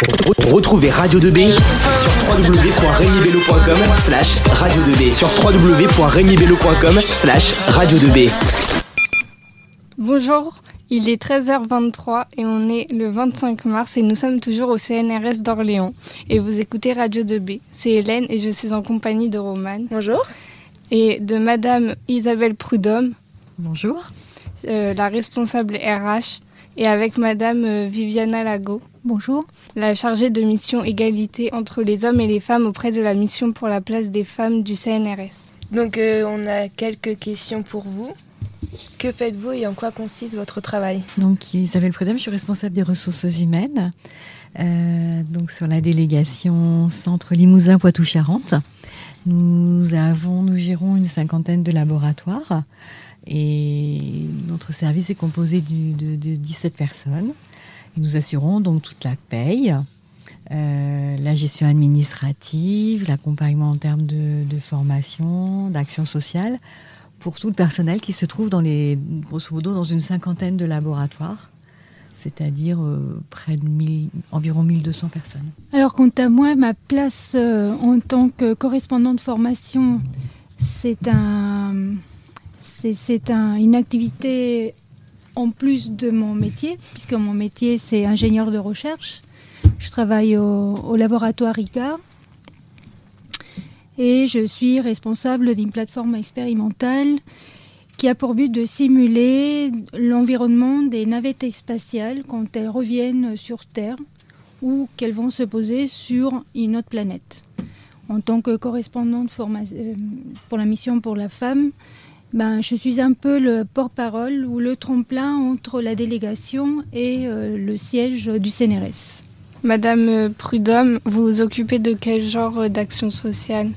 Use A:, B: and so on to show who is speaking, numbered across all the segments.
A: Retrouvez Radio 2B sur www.remibello.com slash radio 2B sur www.remibello.com slash radio 2B.
B: Bonjour, il est 13h23 et on est le 25 mars et nous sommes toujours au CNRS d'Orléans et vous écoutez Radio 2B. C'est Hélène et je suis en compagnie de Romane.
C: Bonjour.
B: Et de Madame Isabelle Prudhomme.
D: Bonjour.
B: Euh, la responsable RH et avec Madame euh, Viviana Lago.
D: Bonjour.
B: La chargée de mission égalité entre les hommes et les femmes auprès de la mission pour la place des femmes du CNRS.
C: Donc euh, on a quelques questions pour vous. Que faites-vous et en quoi consiste votre travail
D: Donc Isabelle Prudhomme, je suis responsable des ressources humaines. Euh, donc sur la délégation Centre Limousin Poitou-Charentes. Nous avons, nous gérons une cinquantaine de laboratoires et notre service est composé de, 17 personnes. Nous assurons donc toute la paye, euh, la gestion administrative, l'accompagnement en termes de, formation, d'action sociale pour tout le personnel qui se trouve dans les, grosso modo dans une cinquantaine de laboratoires, c'est-à-dire euh, près de 1000, environ 1200 personnes.
E: Alors quant à moi, ma place euh, en tant que correspondant de formation, c'est un, un, une activité en plus de mon métier, puisque mon métier c'est ingénieur de recherche. Je travaille au, laboratoire ICA et je suis responsable d'une plateforme expérimentale qui a pour but de simuler l'environnement des navettes spatiales quand elles reviennent sur Terre ou qu'elles vont se poser sur une autre planète. En tant que correspondante euh, pour la mission pour la femme, ben, je suis un peu le porte-parole ou le tremplin entre la délégation et euh, le siège du CNRS.
B: Madame Prudhomme, vous vous occupez de quel genre d'action sociale?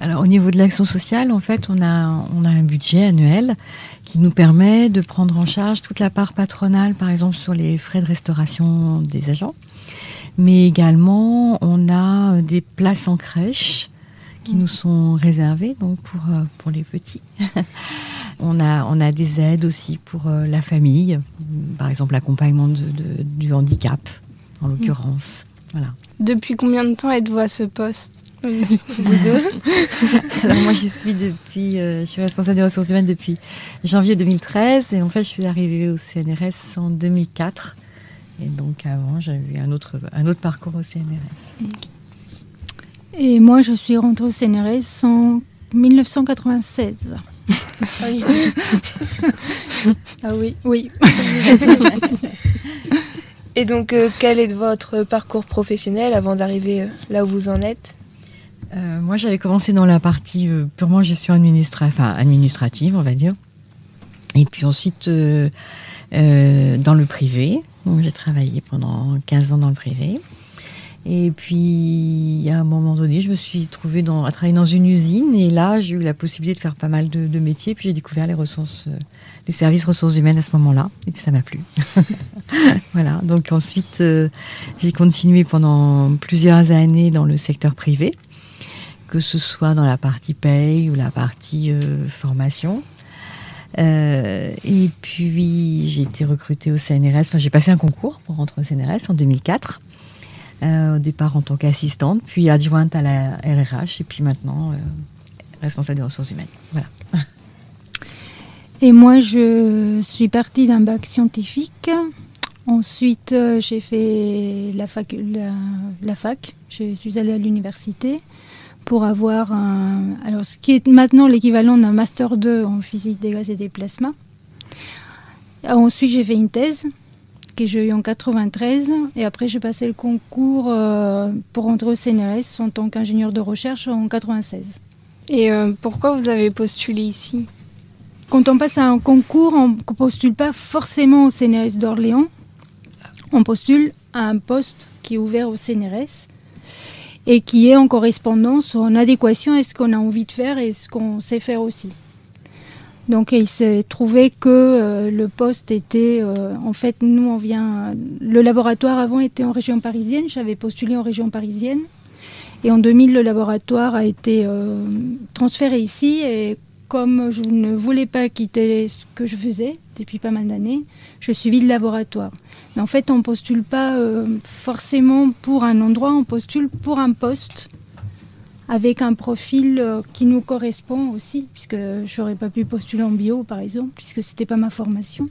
D: Alors au niveau de l'action sociale, en fait, on a, on a un budget annuel qui nous permet de prendre en charge toute la part patronale, par exemple sur les frais de restauration des agents. Mais également, on a des places en crèche qui nous sont réservées donc pour, euh, pour les petits. on, a, on a des aides aussi pour euh, la famille, par exemple l'accompagnement de, du handicap, en l'occurrence. Voilà.
B: Depuis combien de temps êtes-vous à ce poste
D: vous deux? Alors moi j'y suis depuis, euh, je suis responsable des ressources humaines depuis janvier 2013 et en fait je suis arrivée au CNRS en 2004 et donc avant j'avais eu un autre, un autre parcours au CNRS.
E: Et moi je suis rentrée au CNRS en 1996. ah oui. ah oui, oui.
C: Et donc, euh, quel est votre parcours professionnel avant d'arriver euh, là où vous en êtes?
D: Euh, moi, j'avais commencé dans la partie purement gestion administrative, on va dire. Et puis ensuite, euh, dans le privé. J'ai travaillé pendant 15 ans dans le privé. Et puis, à un moment donné, je me suis trouvée à travailler dans une usine. Et là, j'ai eu la possibilité de faire pas mal de, métiers. Puis j'ai découvert les ressources, les services ressources humaines à ce moment-là. Et puis ça m'a plu. voilà. Donc ensuite, j'ai continué pendant plusieurs années dans le secteur privé que ce soit dans la partie paye ou la partie euh, formation. Euh, et puis j'ai été recrutée au CNRS, enfin j'ai passé un concours pour rentrer au CNRS en 2004. Euh, au départ en tant qu'assistante, puis adjointe à la RRH, et puis maintenant responsable des ressources humaines. Voilà.
E: Et moi, je suis partie d'un bac scientifique. Ensuite, j'ai fait la fac, la fac. Je suis allée à l'université pour avoir un, alors ce qui est maintenant l'équivalent d'un master 2 en physique des gaz et des plasmas. Ensuite, j'ai fait une thèse que j'ai eue en 93 et après j'ai passé le concours euh, pour rentrer au CNRS en tant qu'ingénieur de recherche en 96.
B: Et euh, pourquoi vous avez postulé ici?
E: Quand on passe à un concours, on ne postule pas forcément au CNRS d'Orléans, on postule à un poste qui est ouvert au CNRS et qui est en correspondance, en adéquation à ce qu'on a envie de faire et ce qu'on sait faire aussi. Donc il s'est trouvé que euh, le poste était, euh, en fait, nous on vient, le laboratoire avant était en région parisienne, j'avais postulé en région parisienne, et en 2000 le laboratoire a été euh, transféré ici, et comme je ne voulais pas quitter ce que je faisais depuis pas mal d'années, je suivi le laboratoire. Mais en fait, on postule pas euh, forcément pour un endroit, on postule pour un poste avec un profil euh, qui nous correspond aussi, puisque j'aurais pas pu postuler en bio, par exemple, puisque c'était pas ma formation.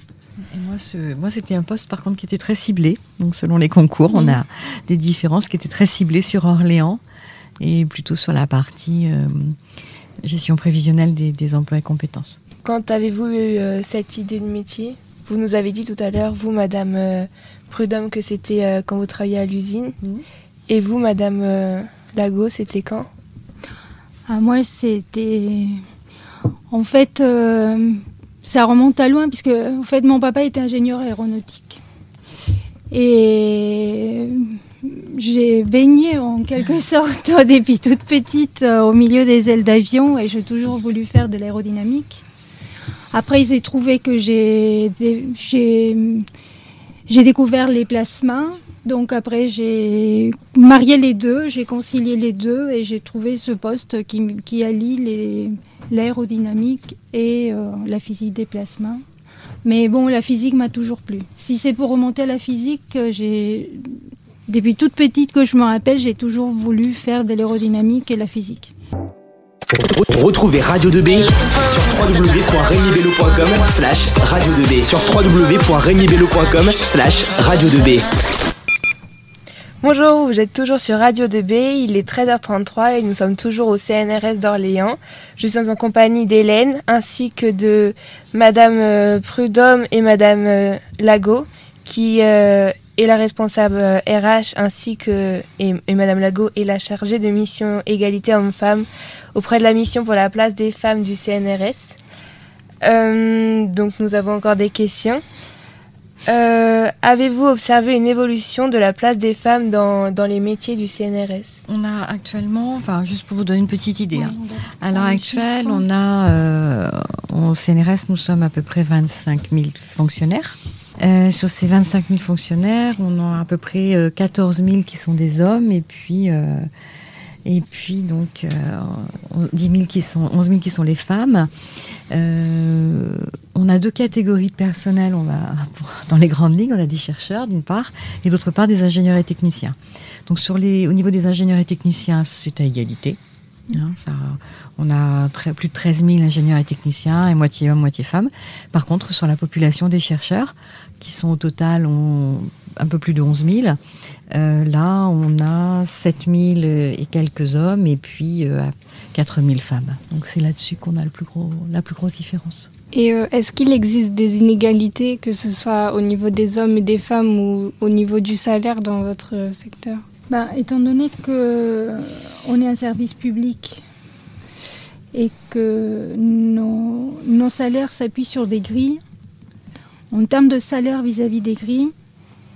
D: Et moi, ce, moi, c'était un poste par contre qui était très ciblé. Donc, selon les concours, on a des différences qui étaient très ciblées sur Orléans et plutôt sur la partie euh, gestion prévisionnelle des, des emplois et compétences.
C: Quand avez-vous eu euh, cette idée de métier? Vous nous avez dit tout à l'heure, vous, Madame euh, Prudhomme, que c'était euh, quand vous travailliez à l'usine. Et vous, Madame euh, Lago, c'était quand?
E: Ah, moi, c'était. En fait, euh, ça remonte à loin, puisque en fait, mon papa était ingénieur aéronautique. Et j'ai baigné en quelque sorte depuis toute petite euh, au milieu des ailes d'avion et j'ai toujours voulu faire de l'aérodynamique. Après, il s'est trouvé que j'ai découvert les plasmas. Donc après, j'ai marié les deux, j'ai concilié les deux et j'ai trouvé ce poste qui, qui allie l'aérodynamique et euh, la physique des plasmas. Mais bon, la physique m'a toujours plu. Si c'est pour remonter à la physique, euh, depuis toute petite que je me rappelle, j'ai toujours voulu faire de l'aérodynamique et la physique.
A: Retrouvez Radio 2B sur www.regnibello.com slash radio 2B sur www.regnibello.com slash radio 2B.
C: Bonjour, vous êtes toujours sur Radio 2B, il est 13h33 et nous sommes toujours au CNRS d'Orléans. Je suis en compagnie d'Hélène ainsi que de Madame euh, Prudhomme et Madame euh, Lago qui euh, est la responsable RH ainsi que et, Madame Lago est la chargée de mission égalité homme-femme auprès de la mission pour la place des femmes du CNRS. Donc nous avons encore des questions. Euh, Avez-vous observé une évolution de la place des femmes dans, dans les métiers du CNRS
D: On a actuellement, enfin, juste pour vous donner une petite idée, hein.
E: On va
D: à l'heure actuelle, on a, euh, au CNRS, nous sommes à peu près 25 000 fonctionnaires. Euh, sur ces 25 000 fonctionnaires, on a à peu près euh, 14 000 qui sont des hommes et puis, euh, et puis donc euh, 10 000 qui sont, 11 000 qui sont les femmes. Euh, on a deux catégories de personnel. Dans les grandes lignes, on a des chercheurs d'une part et d'autre part des ingénieurs et techniciens. Donc au niveau des ingénieurs et techniciens, c'est à égalité. Hein, on a plus de 13 000 ingénieurs et techniciens, et moitié hommes, moitié femmes. Par contre, sur la population des chercheurs, qui sont au total un peu plus de 11 000, euh, là, on a 7 000 et quelques hommes, et puis euh, 4 000 femmes. Donc c'est là-dessus qu'on a la plus grosse différence.
B: Et euh, est-ce qu'il existe des inégalités, que ce soit au niveau des hommes et des femmes ou au niveau du salaire dans votre euh, secteur?
E: Ben, étant donné que on est un service public et que nos, salaires s'appuient sur des grilles, en termes de salaire vis-à-vis des grilles,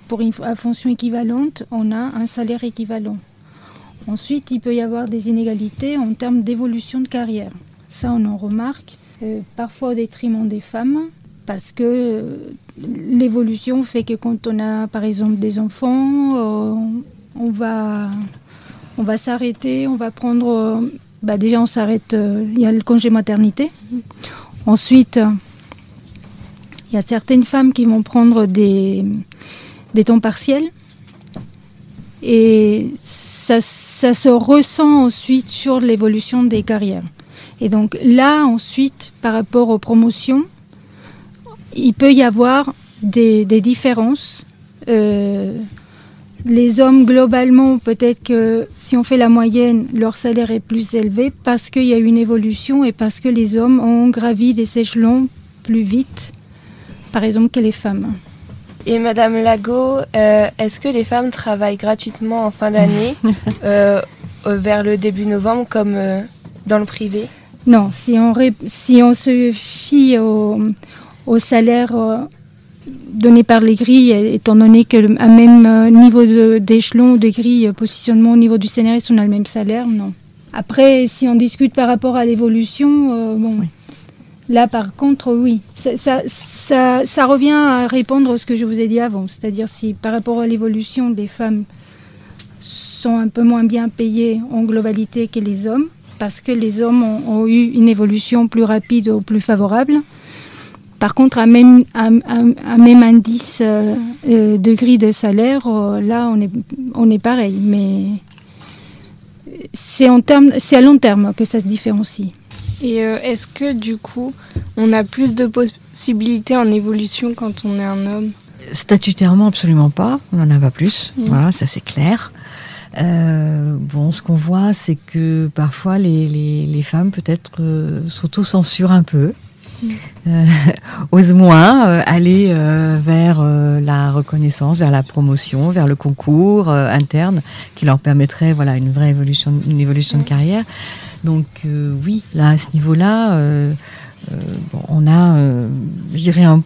E: pour une fonction équivalente, on a un salaire équivalent. Ensuite, il peut y avoir des inégalités en termes d'évolution de carrière. Ça, on en remarque, euh, parfois au détriment des femmes, parce que euh, l'évolution fait que quand on a, par exemple, des enfants, euh, on va, on va s'arrêter, on va prendre. euh, bah déjà, on s'arrête. euh, Il y a le congé maternité. Ensuite, euh, il y a certaines femmes qui vont prendre des, des temps partiels. Et ça, ça se ressent ensuite sur l'évolution des carrières. Et donc là, ensuite, par rapport aux promotions, il peut y avoir des, des différences. Euh, les hommes, globalement, peut-être que si on fait la moyenne, leur salaire est plus élevé parce qu'il y a eu une évolution et parce que les hommes ont gravi des échelons plus vite, par exemple, que les femmes.
C: Et Madame Lago, euh, est-ce que les femmes travaillent gratuitement en fin d'année euh, vers le début novembre comme euh, dans le privé?
E: Non, si on, ré- si on se fie au, au salaire euh, donné par les grilles, étant donné qu'à même euh, niveau de- d'échelon, de, grille, euh, positionnement au niveau du CNRS, on a le même salaire, non. Après, si on discute par rapport à l'évolution, euh, bon,
D: Oui.
E: là par contre, oui. Ça, ça, ça, ça revient à répondre à ce que je vous ai dit avant, c'est-à-dire si par rapport à l'évolution, les femmes sont un peu moins bien payées en globalité que les hommes, parce que les hommes ont, ont eu une évolution plus rapide ou plus favorable. Par contre, à même, à, à- à même indice euh, euh, de grille de salaire, euh, là, on est, on est pareil. Mais c'est en termes, c'est à long terme que ça se différencie.
B: Et euh, est-ce que du coup, on a plus de possibilités en évolution quand on est un homme?
D: Statutairement, absolument pas. On n'en a pas plus.
B: Mm.
D: Voilà, ça c'est clair. Euh, bon, ce qu'on voit, c'est que parfois les, les, les femmes peut-être euh, s'auto-censurent un peu, euh, osent moins euh, aller euh, vers la reconnaissance, vers la promotion, vers le concours interne qui leur permettrait voilà une vraie évolution, une évolution de carrière. Donc oui, là à ce niveau-là, bon, on a, je dirais un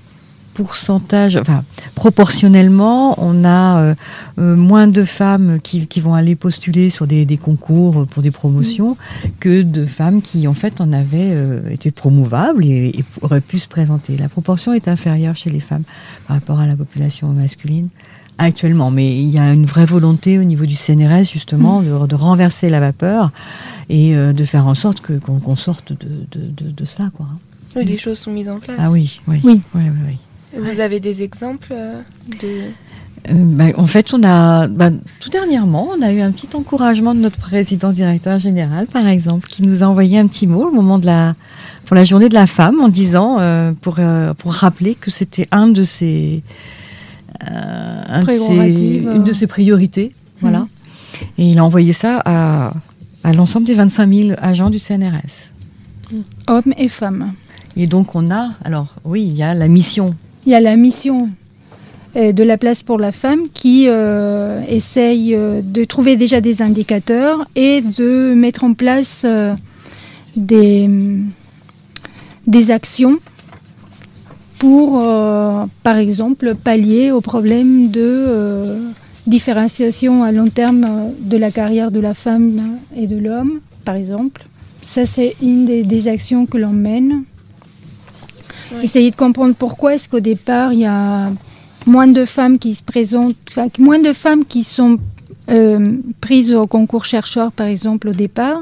D: pourcentage, enfin proportionnellement, on a euh, euh, moins de femmes qui, qui vont aller postuler sur des, des concours pour des promotions que de femmes qui en fait en avaient euh, été promouvables et, et auraient pu se présenter. La proportion est inférieure chez les femmes par rapport à la population masculine actuellement, mais il y a une vraie volonté au niveau du CNRS justement de, de renverser la vapeur et euh, de faire en sorte que qu'on sorte de, de, de, de cela quoi.
C: Oui, des choses sont mises en place.
D: Ah oui, oui,
E: Oui.
D: oui, oui, oui.
C: Vous avez des exemples euh, de...
D: Euh, bah, en fait, on a bah, tout dernièrement, on a eu un petit encouragement de notre président directeur général, par exemple, qui nous a envoyé un petit mot au moment de la pour la journée de la femme, en disant euh, pour euh, pour rappeler que c'était un de ses un de ses-
E: Prérogatives,
D: une de ses priorités, voilà.
E: Mhm.
D: Et il a envoyé ça à à l'ensemble des 25 000 agents du CNRS.
E: Hommes et femmes.
D: Et donc on a, alors oui, il y a la mission
E: Il y a la mission euh, de la place pour la femme qui euh, essaye euh, de trouver déjà des indicateurs et de mettre en place des, des actions pour, par exemple, pallier au problème de différenciation à long terme de la carrière de la femme et de l'homme, par exemple. Ça, c'est une des actions que l'on mène.
C: Oui.
E: Essayer de comprendre pourquoi est-ce qu'au départ, il y a moins de femmes qui se présentent, enfin, moins de femmes qui sont euh, prises au concours chercheur, par exemple, au départ.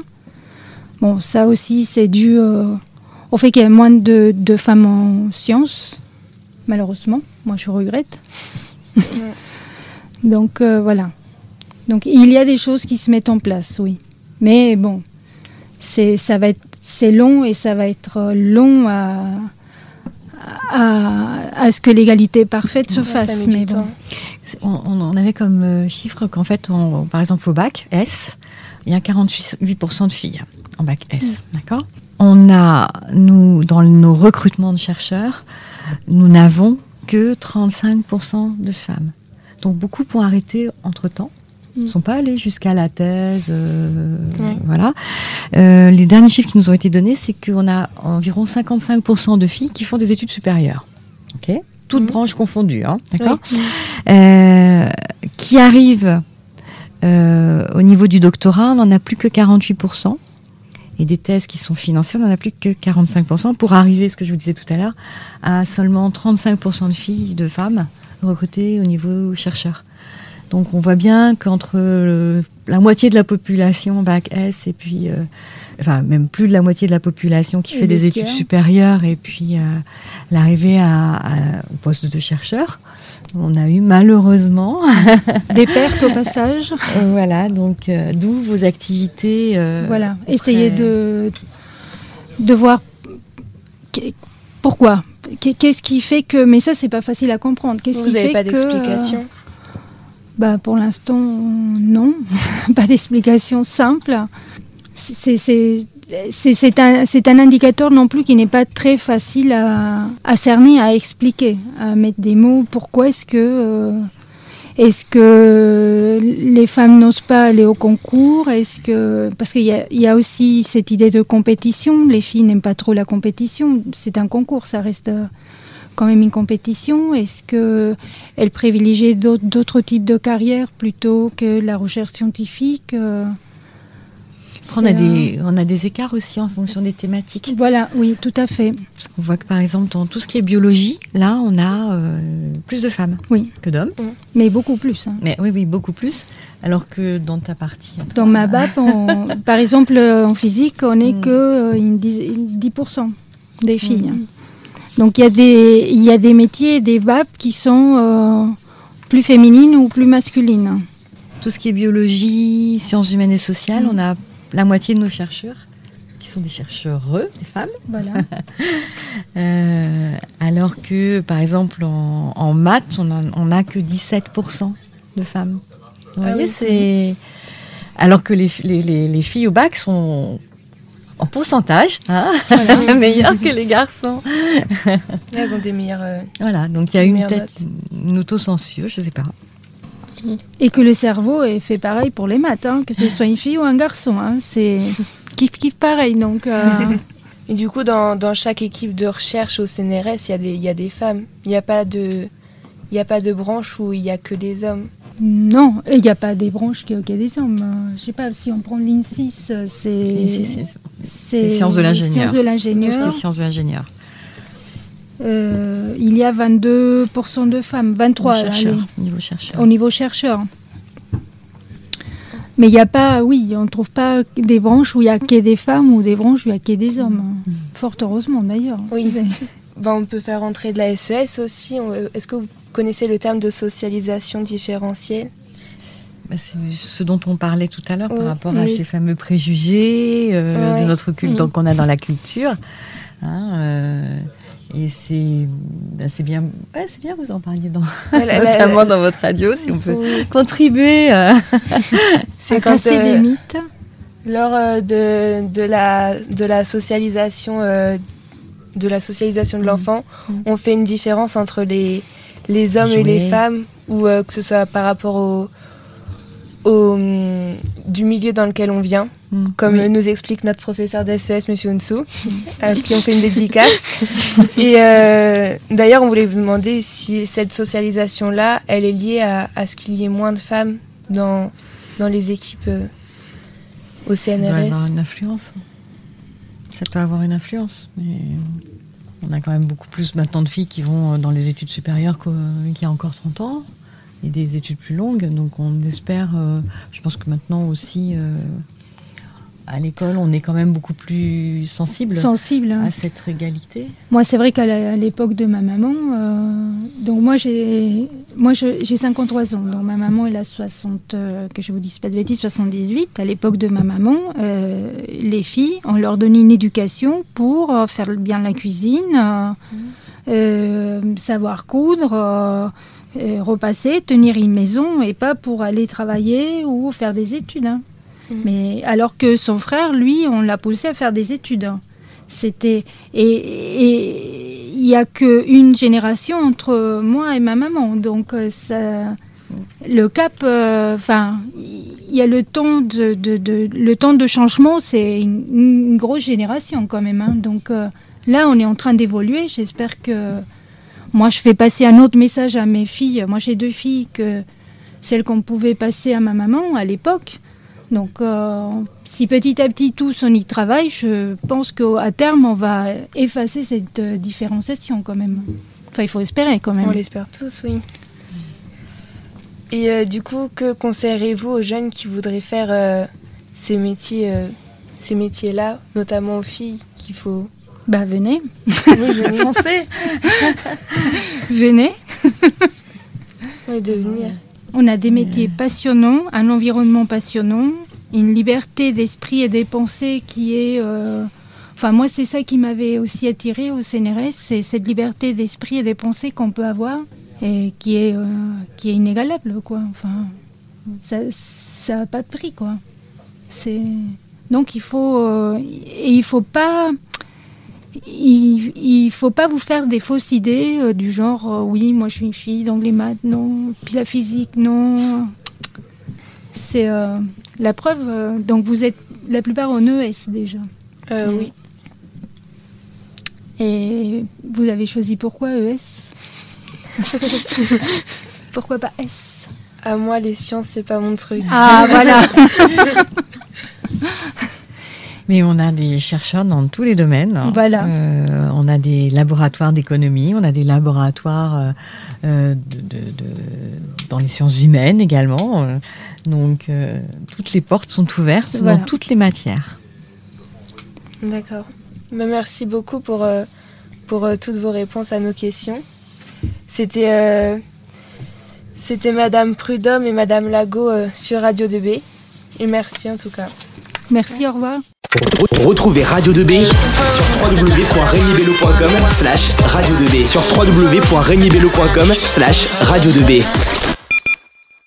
E: Bon, ça aussi, c'est dû euh, au fait qu'il y a moins de, de femmes en sciences, malheureusement. Moi, je regrette. Donc, euh, voilà. Donc, il y a des choses qui se mettent en place, oui. Mais bon, c'est, ça va être, c'est long et ça va être euh, long à, à, à ce que l'égalité parfaite se fasse. mais bon.
D: On, avait comme euh, chiffre qu'en fait, on- par exemple au bac S, il y a 48% de filles en bac S, d'accord? On a, nous, dans nos recrutements de chercheurs, nous n'avons que 35% de femmes. Donc beaucoup ont arrêté entre-temps. Ils ne sont pas allés jusqu'à la thèse. euh,
C: Ouais.
D: Voilà. Euh, les derniers chiffres qui nous ont été donnés, c'est qu'on a environ 55% de filles qui font des études supérieures. Ok Toutes
C: Mhm.
D: branches confondues. Hein, d'accord
C: Oui.
D: euh, qui arrive euh, au niveau du doctorat, on n'en a plus que 48%. Et des thèses qui sont financées, on n'en a plus que 45%. Pour arriver, ce que je vous disais tout à l'heure, à seulement 35% de filles, de femmes recrutées au niveau chercheur. Donc on voit bien qu'entre la moitié de la population bac S et puis, euh, enfin même plus de la moitié de la population qui
E: Et
D: fait des études supérieures et puis euh, l'arrivée à, à- au poste de chercheur, on a eu malheureusement,
E: Des pertes au passage.
D: voilà, donc euh, d'où vos activités. euh,
E: Voilà,
D: auprès-
E: essayer de, de voir pourquoi. Qu'est- Qu'est-ce qui fait que. Mais ça, c'est pas facile à comprendre. Qu'est-ce
C: Vous
E: qui
C: n'avez
E: fait
C: pas
E: que,
C: d'explication
E: bah, Pour l'instant, non. pas d'explication simple. C'est- un, un indicateur non plus qui n'est pas très facile à, cerner, à expliquer, à mettre des mots. Pourquoi est-ce que. euh, est-ce que les femmes n'osent pas aller au concours? Est-ce que parce qu'il y y a aussi cette idée de compétition. Les filles n'aiment pas trop la compétition. C'est un concours, ça reste quand même une compétition. Est-ce que elles privilégient d'autres, types de carrières plutôt que la recherche scientifique euh,
D: On a, des, on a des écarts aussi en fonction des thématiques.
E: euh, Voilà, oui, tout à fait.
D: Parce qu'on voit que par exemple, dans tout ce qui est biologie, là, on a euh, plus de femmes
E: Oui.
D: que d'hommes.
E: Mais beaucoup plus. hein.
D: Mais oui, oui, beaucoup plus. Alors que dans ta partie.
E: Dans ma BAP, on- par exemple, euh, en physique, on n'est
D: Mm.
E: que euh, une dix- 10% des filles.
D: Mm.
E: Donc il y, a des- il y a des métiers, des BAP qui sont euh, plus féminines ou plus masculines.
D: Tout ce qui est biologie, sciences humaines et sociales, on a la moitié de nos chercheurs qui sont des chercheurs, des femmes.
E: Voilà.
D: Euh, alors que, par exemple, en, en maths, on n'a on a que 17% de femmes. Vous
C: Ah oui.
D: c'est. Alors que les, les, les- les filles au bac sont en pourcentage hein, meilleures que les garçons.
C: Elles ont des meilleures. euh,
D: Voilà, donc il y a une tête, une autocensure, je sais pas.
E: Et que le cerveau est fait pareil pour les maths, hein, que ce soit une fille ou un garçon. hein. C'est kiff kiff pareil. Donc euh,
C: Et du coup, dans, dans chaque équipe de recherche au CNRS, il y, a des- il y a des femmes. Il n'y a pas de. Il n'y a pas de branche où il n'y a que des hommes.
E: Non, et il n'y a pas des branches qui, a des hommes. Euh, Je sais pas si on prend l'INSIS, euh, c'est
D: Et c'est- c'est-
E: c'est
D: sciences de l'ingénieur.
E: sciences de
D: Tout ce qui
E: l'ingénieur.
D: est sciences de l'ingénieur.
E: Euh, il y a 22% de femmes, 23
D: Niveau
E: allez,
D: chercheur, niveau chercheur.
E: au niveau chercheur. Mais il n'y a pas, oui, on ne trouve pas des branches où il y a que des femmes ou des branches où il y a que des hommes. Fort heureusement d'ailleurs.
C: Oui. Ben, on peut faire rentrer de la SES aussi. On- euh, Est-ce que vous connaissez le terme de socialisation différentielle
D: Bah, c'est ce dont on parlait tout à l'heure
C: Oui,
D: par rapport à ces fameux préjugés euh,
C: Ouais.
D: de notre culte
E: Mm.
D: qu'on a dans la culture. Hein, euh, et c'est bah, c'est bien, ouais, c'est bien que vous en parliez dans, notamment dans votre radio, si on peut
C: Oui.
D: contribuer. euh.
E: À casser
C: euh,
E: des mythes.
C: lors de, de, la, de la socialisation euh, de la socialisation de
D: Mhm.
C: l'enfant,
D: Mhm.
C: on fait une différence entre les, les hommes et les femmes, ou euh, que ce soit par rapport au, au, hum, du milieu dans lequel on vient,
D: Mm.
C: comme
D: Oui.
C: nous explique notre professeur d'SES, Monsieur Unsu, à qui on fait une dédicace. et euh, d'ailleurs, on voulait vous demander si cette socialisation-là, elle est liée à, à ce qu'il y ait moins de femmes dans, dans les équipes euh, au
D: Ça doit
C: CNRS.
D: avoir une influence. Ça peut avoir une influence. Mais on a quand même beaucoup plus maintenant de filles qui vont dans les études supérieures qu'au- qu'il y a encore 30 ans. Et des études plus longues. Donc on espère, euh, je pense que maintenant aussi, euh, à l'école, on est quand même beaucoup plus sensible
E: hein.
D: à cette égalité.
E: Moi, c'est vrai qu'à l'époque de ma maman, euh, donc moi j'ai moi j'ai 53 ans, donc ma maman elle a 60, euh, que je vous dise pas de bêtises, 78. À l'époque de ma maman, euh, les filles, on leur donnait une éducation pour faire bien la cuisine, euh, savoir coudre. repasser, tenir une maison et pas pour aller travailler ou faire des études. hein.
C: Mhm.
E: Mais alors que son frère, lui, on l'a poussé à faire des études. C'était et il y a que une génération entre moi et ma maman, donc euh, ça, le cap, euh, enfin, il y a le temps de, le temps de changement, c'est une, une grosse génération quand même. hein. donc euh, là, on est en train d'évoluer. J'espère que moi, je fais passer un autre message à mes filles. Moi, j'ai deux filles que celles qu'on pouvait passer à ma maman à l'époque. Donc, euh, si petit à petit tous on y travaille, je pense qu'à terme on va effacer cette euh, différenciation quand même. Enfin, il faut espérer quand même.
C: On l'espère tous, oui. Et euh, du coup, que conseillerez-vous aux jeunes qui voudraient faire euh, ces métiers, ces métiers-là, notamment aux filles qu'il faut
E: Bah venez,
C: oui,
D: Foncez
E: venez.
C: oui, devenir.
E: On a des métiers passionnants, un environnement passionnant, une liberté d'esprit et des pensées qui est. euh, Enfin, moi, c'est ça qui m'avait aussi attiré au CNRS, c'est cette liberté d'esprit et des pensées qu'on peut avoir et qui est, euh, qui est inégalable, quoi. Enfin, ça ça n'a pas de prix, quoi. Donc il faut euh, et il faut pas il, il faut pas vous faire des fausses idées euh, du genre euh, oui moi je suis une fille donc les maths non puis la physique non c'est euh, la preuve donc vous êtes la plupart en ES déjà.
C: Oui.
E: et vous avez choisi pourquoi ES pourquoi pas S?
C: À moi, les sciences, c'est pas mon truc.
E: ah voilà
D: Mais on a des chercheurs dans tous les domaines.
E: Voilà.
D: Euh, on a des laboratoires d'économie, on a des laboratoires euh, euh, de, de- de- dans les sciences humaines également. Donc, euh, toutes les portes sont ouvertes
E: Voilà.
D: dans toutes les matières.
C: D'accord. Ben, merci beaucoup pour, pour toutes vos réponses à nos questions. C'était euh, c'était Madame Prudhomme et Madame Lago euh, sur Radio 2B. Et merci en tout cas.
E: Merci, au revoir.
A: Retrouvez Radio 2B sur www.regnibello.com slash radio 2B sur www.regnibello.com slash radio 2B.